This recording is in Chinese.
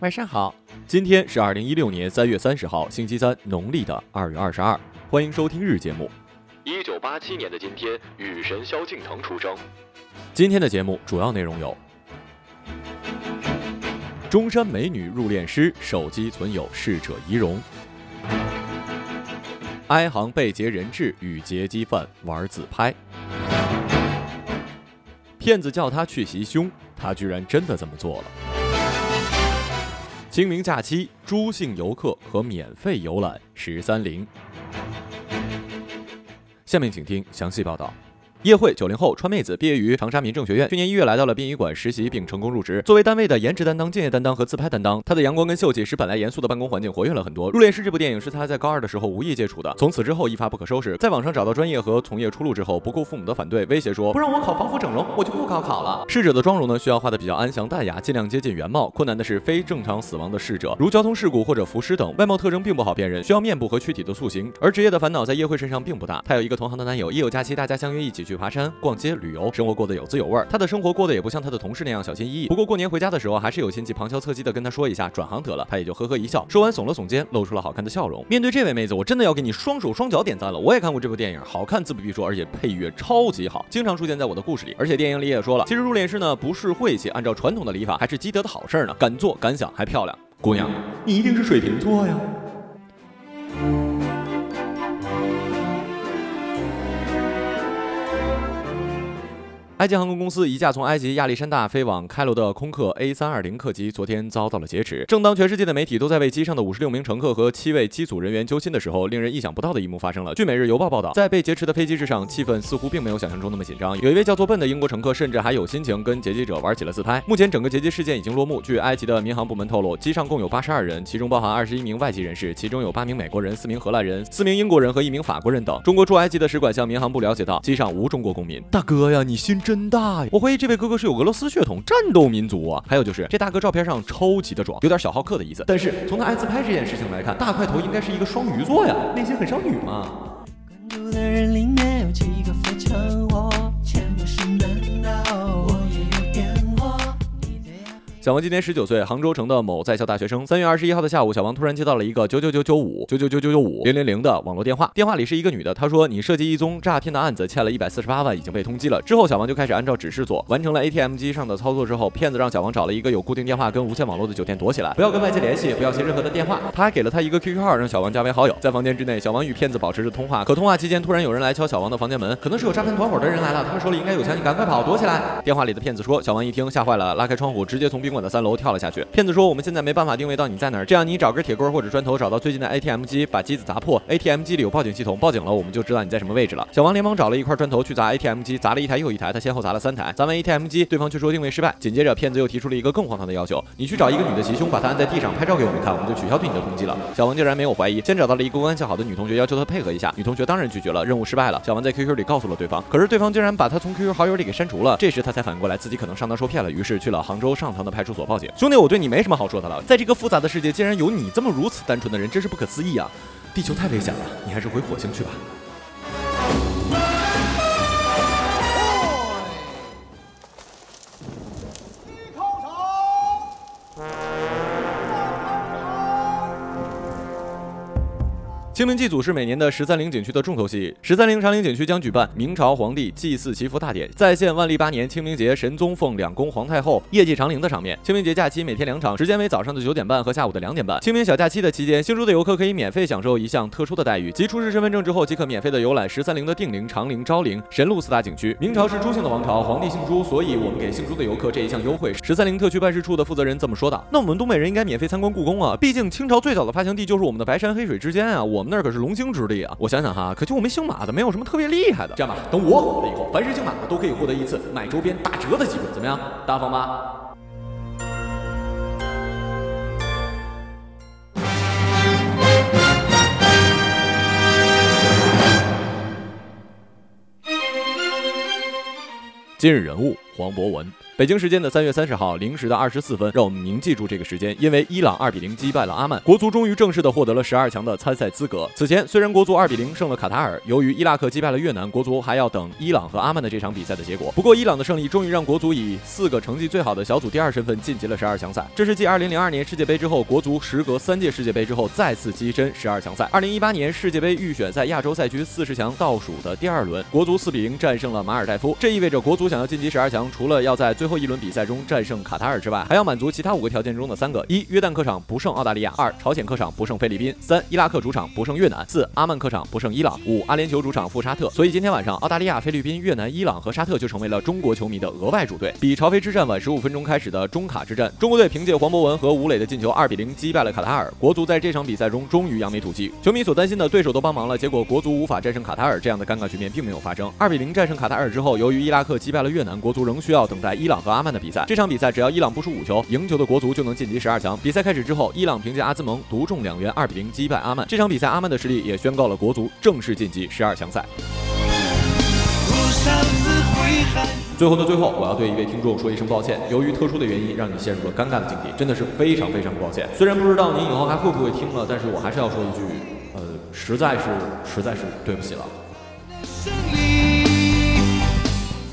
晚上好，今天是二零一六年三月三十号，星期三，农历的二月二十二。欢迎收听日节目。一九八七年的今天，雨神萧敬腾出生。今天的节目主要内容有：中山美女入殓师手机存有逝者遗容；哀行被劫人质与劫机犯玩自拍；骗子叫他去袭胸，他居然真的这么做了。清明假期，朱姓游客可免费游览十三陵。下面请听详细报道。叶慧，九零后，川妹子，毕业于长沙民政学院。去年一月来到了殡仪馆实习，并成功入职。作为单位的颜值担当、敬业担当和自拍担当，她的阳光跟秀气使本来严肃的办公环境活跃了很多。入殓师这部电影是她在高二的时候无意接触的，从此之后一发不可收拾。在网上找到专业和从业出路之后，不顾父母的反对，威胁说不让我考防腐整容，我就不高考了。逝者的妆容呢，需要画的比较安详淡雅，尽量接近原貌。困难的是非正常死亡的逝者，如交通事故或者浮尸等，外貌特征并不好辨认，需要面部和躯体的塑形。而职业的烦恼在叶慧身上并不大，她有一个同行的男友，一有假期大家相约一起去去爬山、逛街。旅游生活过得有滋有味儿，他的生活过得也不像他的同事那样小心翼翼。不过过年回家的时候，还是有亲戚旁敲侧击的跟他说一下转行得了，他也就呵呵一笑，说完耸了耸肩，露出了好看的笑容。面对这位妹子，我真的要给你双手双脚点赞了。我也看过这部电影，好看自不必说，而且配乐超级好，经常出现在我的故事里。而且电影里也说了，其实入殓师呢不是晦气，按照传统的礼法还是积德的好事儿呢。敢做敢想还漂亮，姑娘，你一定是水瓶座呀。埃及航空公司一架从埃及亚历山大飞往开罗的空客 A320 客机，昨天遭到了劫持。正当全世界的媒体都在为机上的五十六名乘客和七位机组人员揪心的时候，令人意想不到的一幕发生了。据《每日邮报》报道，在被劫持的飞机之上，气氛似乎并没有想象中那么紧张。有一位叫做笨的英国乘客，甚至还有心情跟劫机者玩起了自拍。目前，整个劫机事件已经落幕。据埃及的民航部门透露，机上共有八十二人，其中包含二十一名外籍人士，其中有八名美国人、四名荷兰人、四名英国人和一名法国人等。中国驻埃及的使馆向民航部了解到，机上无中国公民。大哥呀，你心真大呀！我怀疑。这位哥哥是有俄罗斯血统，战斗民族啊！还有就是这大哥照片上超级的壮，有点小好客的意思。但是从他爱自拍这件事情来看，大块头应该是一个双鱼座呀，内心很少女嘛。小王今年十九岁，杭州城的某在校大学生。三月二十一号的下午，小王突然接到了一个九九九九五九九九九九五零零零的网络电话，电话里是一个女的，她说你涉及一宗诈骗的案子，欠了一百四十八万，已经被通缉了。之后，小王就开始按照指示做，完成了 ATM 机上的操作之后，骗子让小王找了一个有固定电话跟无线网络的酒店躲起来，不要跟外界联系，不要接任何的电话。他还给了他一个 QQ 号，让小王加为好友。在房间之内，小王与骗子保持着通话，可通话期间突然有人来敲小王的房间门，可能是有诈骗团伙的人来了，他们手里应该有枪，你赶快跑，躲起来。电话里的骗子说，小王一听吓坏了，拉开窗户，直接从宾馆的三楼跳了下去。骗子说：“我们现在没办法定位到你在哪儿，这样你找根铁棍或者砖头，找到最近的 ATM 机，把机子砸破。ATM 机里有报警系统，报警了我们就知道你在什么位置了。”小王连忙找了一块砖头去砸 ATM 机，砸了一台又一台，他先后砸了三台。砸完 ATM 机，对方却说定位失败。紧接着，骗子又提出了一个更荒唐的要求：“你去找一个女的袭胸，把她按在地上拍照给我们看，我们就取消对你的通缉了。”小王竟然没有怀疑，先找到了一个关系好的女同学，要求她配合一下。女同学当然拒绝了，任务失败了。小王在 QQ 里告诉了对方，可是对方竟然把他从 QQ 好友里给删除了。这时他才反过来，自己可能上当受骗了，于是去了杭州上塘的派派出所报警。兄弟，我对你没什么好说的了。在这个复杂的世界，竟然有你这么如此单纯的人，真是不可思议啊！地球太危险了，你还是回火星去吧。清明祭祖是每年的十三陵景区的重头戏。十三陵长陵景区将举办明朝皇帝祭祀祈福大典，再现万历八年清明节神宗奉两宫皇太后夜祭长陵的场面。清明节假期每天两场，时间为早上的九点半和下午的两点半。清明小假期的期间，姓朱的游客可以免费享受一项特殊的待遇，即出示身份证之后即可免费的游览十三陵的定陵、长陵、昭陵、神鹿四大景区。明朝是朱姓的王朝，皇帝姓朱，所以我们给姓朱的游客这一项优惠。十三陵特区办事处的负责人这么说的。那我们东北人应该免费参观故宫啊，毕竟清朝最早的发祥地就是我们的白山黑水之间啊，我们那可是龙兴之地啊我想想哈可就我们姓马的没有什么特别厉害的。这样吧等我火了以后凡是姓马的都可以获得一次买周边打折的机会怎么样？大方吧今日人物黄博文，北京时间的三月三十号零时的二十四分，让我们铭记住这个时间，因为伊朗二比零击败了阿曼，国足终于正式的获得了十二强的参赛资格。此前，虽然国足二比零胜了卡塔尔，由于伊拉克击败了越南，国足还要等伊朗和阿曼的这场比赛的结果。不过，伊朗的胜利终于让国足以四个成绩最好的小组第二身份晋级了十二强赛。这是继二零零二年世界杯之后，国足时隔三届世界杯之后再次跻身十二强赛。二零一八年世界杯预选赛亚洲赛区四十强倒数的第二轮，国足四比零战胜了马尔代夫，这意味着国足想要晋级十二强，除了要在最后一轮比赛中战胜卡塔尔之外，还要满足其他五个条件中的三个：一、约旦客场不胜澳大利亚；二、朝鲜客场不胜菲律宾；三、伊拉克主场不胜越南；四、阿曼客场不胜伊朗；五、阿联酋主场负沙特。所以今天晚上，澳大利亚、菲律宾、越南、伊朗和沙特就成为了中国球迷的额外主队。比朝飞之战晚十五分钟开始的中卡之战，中国队凭借黄博文和吴磊的进球，二比零击败了卡塔尔。国足在这场比赛中终于扬眉吐气。球迷所担心的对手都帮忙了，结果国足无法战胜卡塔尔，这样的尴尬局面并没有发生。二比零战胜卡塔尔之后，由于伊拉克击败了越南，国足仍需要等待伊朗和阿曼的。比赛这场比赛，只要伊朗不输五球，赢球的国足就能晋级十二强。比赛开始之后，伊朗凭借阿兹蒙独中两元，二比零击败阿曼。这场比赛，阿曼的实力也宣告了国足正式晋级十二强赛。最后的最后，我要对一位听众说一声抱歉，由于特殊的原因，让你陷入了尴尬的境地，真的是非常非常抱歉。虽然不知道您以后还会不会听了，但是我还是要说一句，呃，实在是实在是对不起了。